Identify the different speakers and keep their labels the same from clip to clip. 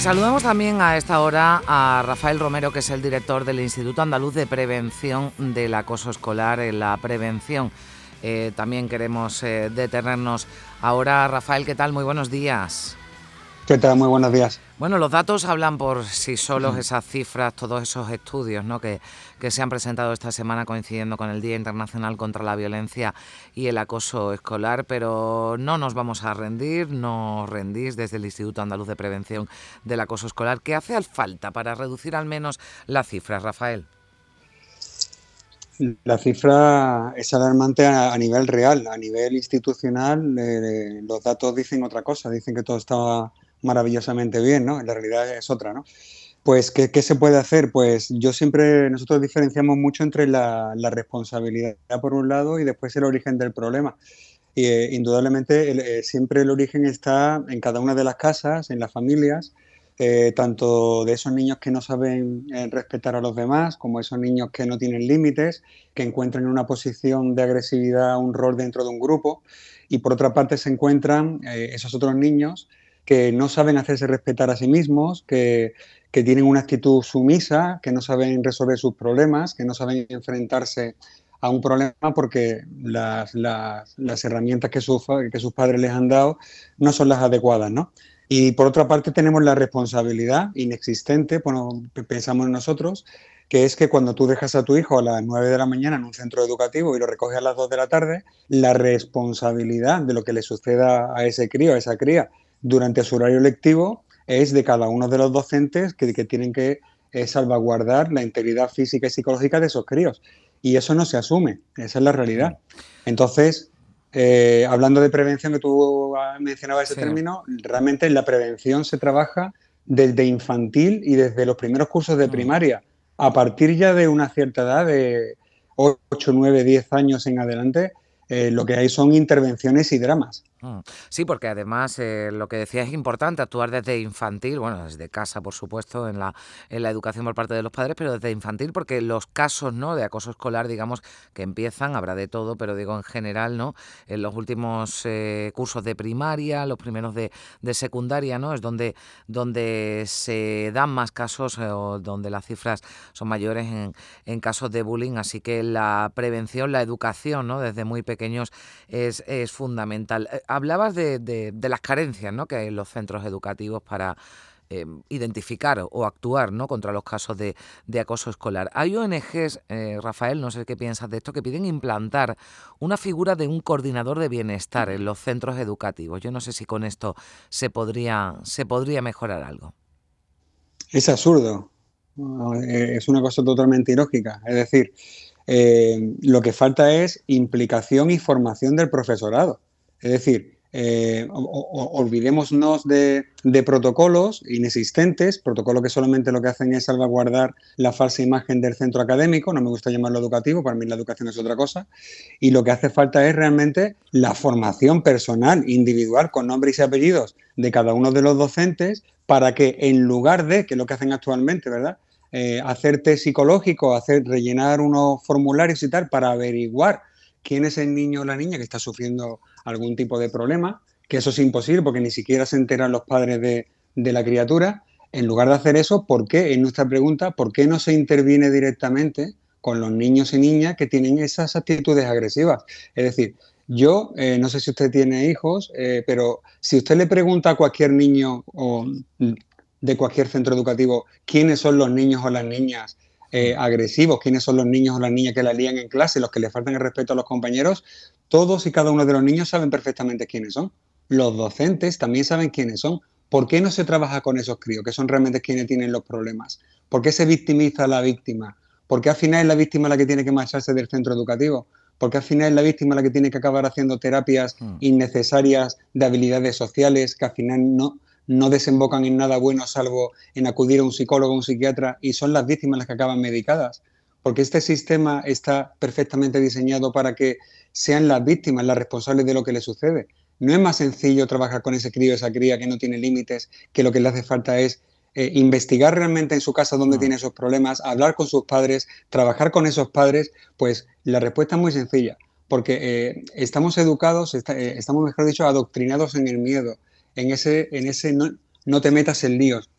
Speaker 1: Saludamos también a esta hora a Rafael Romero, que es el director del Instituto Andaluz de Prevención del Acoso Escolar en la Prevención. Eh, también queremos eh, detenernos ahora. Rafael, ¿qué tal? Muy buenos días.
Speaker 2: ¿Qué tal? Muy buenos días.
Speaker 1: Bueno, los datos hablan por sí solos, esas cifras, todos esos estudios ¿no? que, que, se han presentado esta semana coincidiendo con el Día Internacional contra la Violencia y el Acoso Escolar, pero no nos vamos a rendir, no rendís desde el Instituto Andaluz de Prevención del Acoso Escolar. ¿Qué hace falta para reducir al menos las cifras, Rafael?
Speaker 2: La cifra es alarmante a, nivel real, a nivel institucional. Eh, los datos dicen otra cosa, dicen que todo estaba maravillosamente bien, ¿no? La realidad es otra, ¿no? Pues, ¿qué, ¿qué, se puede hacer? Pues yo siempre, nosotros diferenciamos mucho entre la, responsabilidad por un lado y después el origen del problema. Y eh, indudablemente eh, siempre el origen está en cada una de las casas, en las familias, eh, tanto de esos niños que no saben respetar a los demás, como esos niños que no tienen límites, que encuentran en una posición de agresividad un rol dentro de un grupo. Y por otra parte se encuentran esos otros niños que no saben hacerse respetar a sí mismos, que, tienen una actitud sumisa, que no saben resolver sus problemas, que no saben enfrentarse a un problema porque las, herramientas que, que sus padres les han dado no son las adecuadas, ¿no? Y por otra parte tenemos la responsabilidad inexistente, pensamos nosotros, que es que cuando tú dejas a tu hijo a las 9 de la mañana en un centro educativo y lo recoges a las 2 de la tarde, la responsabilidad de lo que le suceda a ese crío, a esa cría, durante su horario lectivo es de cada uno de los docentes que, tienen que eh, salvaguardar la integridad física y psicológica de esos críos. Y eso no se asume, esa es la realidad. Entonces, eh, hablando de prevención, que tú mencionabas ese término, realmente la prevención se trabaja desde infantil y desde los primeros cursos de mm. primaria. A partir ya de una cierta edad, de 8, 9, 10 años en adelante, eh, lo que hay son intervenciones y dramas.
Speaker 1: Mm. Sí, porque además eh, lo que decía es importante actuar desde infantil, bueno, desde casa, por supuesto, en la, en la educación por parte de los padres, pero desde infantil, porque los casos ¿no? de acoso escolar, digamos, que empiezan, habrá de todo, pero digo en general, ¿no? En los últimos eh, cursos de primaria, los primeros de, de, secundaria, ¿no? Es donde, donde se dan más casos o donde las cifras son mayores en, en casos de bullying, así que la prevención, la educación, ¿no? Desde muy pequeños es, es fundamental hablabas de, las carencias ¿no? que hay en los centros educativos para eh, identificar o actuar ¿no? contra los casos de, acoso escolar. Hay ONGs, eh, Rafael, no sé qué piensas de esto, que piden implantar una figura de un coordinador de bienestar en los centros educativos. Yo no sé si con esto se podría, se podría mejorar algo.
Speaker 2: Es absurdo. Es una cosa totalmente ilógica. Es decir, eh, lo que falta es implicación y formación del profesorado. Es decir, eh, olvidémonos de, protocolos inexistentes, protocolos que solamente lo que hacen es salvaguardar la falsa imagen del centro académico, no me gusta llamarlo educativo, para mí la educación es otra cosa, y lo que hace falta es realmente la formación personal, individual, con nombres y apellidos de cada uno de los docentes, para que en lugar de, que es lo que hacen actualmente, ¿verdad? Eh, hacer test psicológico, hacer, rellenar unos formularios y tal, para averiguar quién es el niño o la niña que está sufriendo algún tipo de problema, que eso es imposible porque ni siquiera se enteran los padres de, la criatura. En lugar de hacer eso, ¿por qué? En nuestra pregunta, ¿por qué no se interviene directamente con los niños y niñas que tienen esas actitudes agresivas? Es decir, yo eh, no sé si usted tiene hijos, eh, pero si usted le pregunta a cualquier niño o de cualquier centro educativo quiénes son los niños o las niñas eh, agresivos, quiénes son los niños o las niñas que la lían en clase, los que le faltan el respeto a los compañeros, todos y cada uno de los niños saben perfectamente quiénes son. Los docentes también saben quiénes son. ¿Por qué no se trabaja con esos críos, que son realmente quienes tienen los problemas? ¿Por qué se victimiza a la víctima? ¿Por qué al final es la víctima la que tiene que marcharse del centro educativo? porque al final es la víctima la que tiene que acabar haciendo terapias hmm. innecesarias de habilidades sociales que al final no, no desembocan en nada bueno salvo en acudir a un psicólogo o un psiquiatra y son las víctimas las que acaban medicadas. Porque este sistema está perfectamente diseñado para que sean las víctimas las responsables de lo que le sucede. No es más sencillo trabajar con ese crío, esa cría que no tiene límites, que lo que le hace falta es eh, investigar realmente en su casa dónde mm. tiene esos problemas, hablar con sus padres, trabajar con esos padres, pues la respuesta es muy sencilla, porque eh, estamos educados, eh, estamos, mejor dicho, adoctrinados en el miedo, en ese, en ese no, te metas en líos,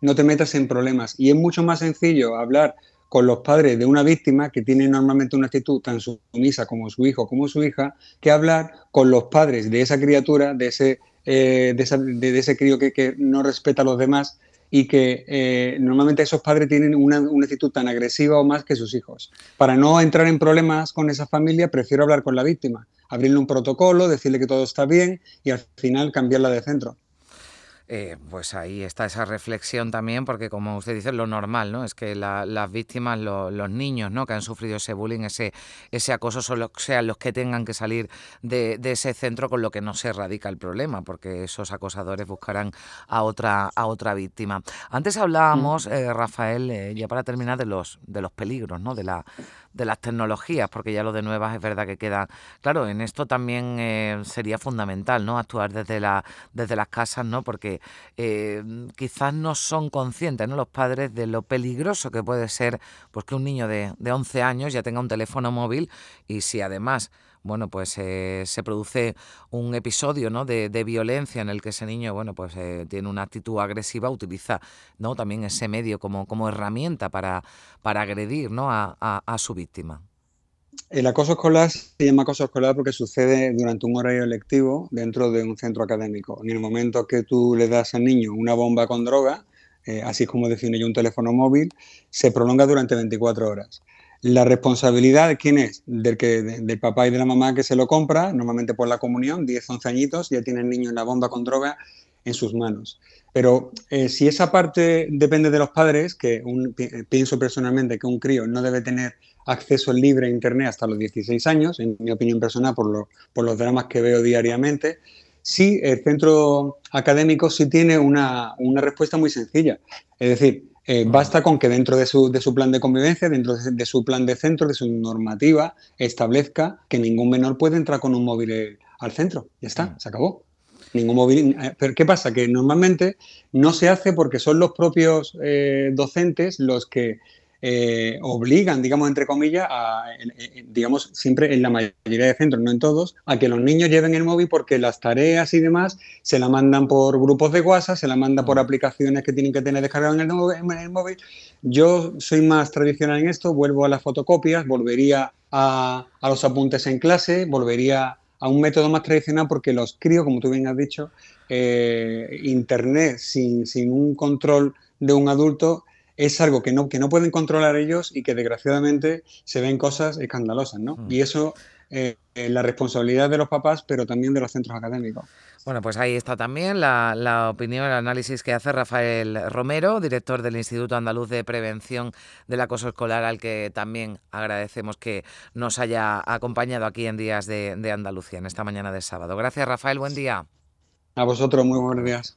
Speaker 2: no te metas en problemas. Y es mucho más sencillo hablar con los padres de una víctima que tiene normalmente una actitud tan sumisa como su hijo como su hija, que hablar con los padres de esa criatura, de ese, de, ese crío que, no respeta a los demás y que eh, normalmente esos padres tienen una, actitud tan agresiva o más que sus hijos. Para no entrar en problemas con esa familia, prefiero hablar con la víctima, abrirle un protocolo, decirle que todo está bien y al final cambiarla de centro.
Speaker 1: Eh, pues ahí está esa reflexión también, porque como usted dice, lo normal, ¿no? Es que las víctimas, los niños, ¿no? Que han sufrido ese bullying, ese, ese acoso, son sean los que tengan que salir de, ese centro, con lo que no se erradica el problema, porque esos acosadores buscarán a otra, a otra víctima. Antes hablábamos, eh, Rafael, eh, ya para terminar, de los, de los peligros, ¿no? De la de las tecnologías, porque ya lo de nuevas es verdad que queda. Claro, en esto también eh, sería fundamental, ¿no? Actuar desde, la, desde las casas, ¿no? Porque eh, quizás no son conscientes, ¿no? Los padres de lo peligroso que puede ser pues que un niño de, de 11 años ya tenga un teléfono móvil y si además bueno, pues eh, se produce un episodio ¿no? de, violencia en el que ese niño, bueno, pues eh, tiene una actitud agresiva, utiliza ¿no? también ese medio como, como herramienta para, para agredir ¿no? a, su víctima.
Speaker 2: El acoso escolar se llama acoso escolar porque sucede durante un horario lectivo dentro de un centro académico. En el momento que tú le das al niño una bomba con droga, eh, así como define yo un teléfono móvil, se prolonga durante 24 horas. La responsabilidad de quién es? Del, que, del papá y de la mamá que se lo compra, normalmente por la comunión, 10, 11 añitos, ya tiene el niño en la bomba con droga en sus manos. Pero eh, si esa parte depende de los padres, que pienso personalmente que un crío no debe tener acceso libre a Internet hasta los 16 años, en mi opinión personal, por, por los dramas que veo diariamente, sí, el centro académico sí tiene una, una respuesta muy sencilla. Es decir, eh, basta con que dentro de su, de su, plan de convivencia, dentro de, su plan de centro, de su normativa, establezca que ningún menor puede entrar con un móvil eh, al centro. Ya está, se acabó. Ningún móvil. Eh, pero ¿qué pasa? Que normalmente no se hace porque son los propios docentes los que eh, obligan, digamos, entre comillas, a, digamos, siempre en la mayoría de centros, no en todos, a que los niños lleven el móvil porque las tareas y demás se la mandan por grupos de WhatsApp, se la manda por aplicaciones que tienen que tener descargado en el, móvil. Yo soy más tradicional en esto, vuelvo a las fotocopias, volvería a, los apuntes en clase, volvería a un método más tradicional porque los críos, como tú bien has dicho, eh, Internet sin, sin un control de un adulto es algo que no, que no pueden controlar ellos y que desgraciadamente se ven cosas escandalosas, ¿no? Mm. Y eso eh, es la responsabilidad de los papás, pero también de los centros académicos.
Speaker 1: Bueno, pues ahí está también la, la, opinión, el análisis que hace Rafael Romero, director del Instituto Andaluz de Prevención del Acoso Escolar, al que también agradecemos que nos haya acompañado aquí en Días de, de Andalucía, en esta mañana de sábado. Gracias, Rafael, buen día.
Speaker 2: A vosotros, muy buenos días.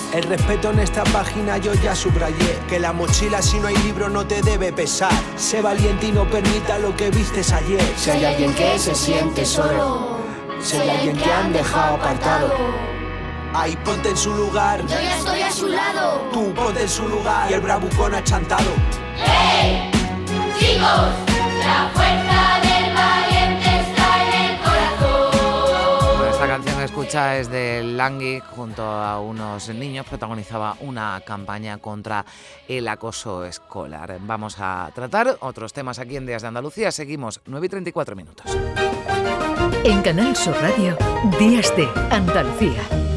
Speaker 3: El respeto en esta página yo ya subrayé que la mochila si no hay libro no te debe pesar. Sé valiente y no permita lo que vistes ayer.
Speaker 4: Si hay alguien que se siente solo, si hay alguien que han dejado apartado.
Speaker 3: Ahí ponte en su lugar.
Speaker 4: Yo ya estoy a su lado.
Speaker 3: Tú ponte en su lugar. Y el bravucón achantado.
Speaker 4: ¡Hey! Chicos, la fuerza
Speaker 1: marcha es de Langui, junto a unos niños, protagonizaba una campaña contra el acoso escolar. Vamos a tratar otros temas aquí en Días de Andalucía. Seguimos 9 y 34 minutos.
Speaker 5: En Canal Sur Radio, Días de Andalucía.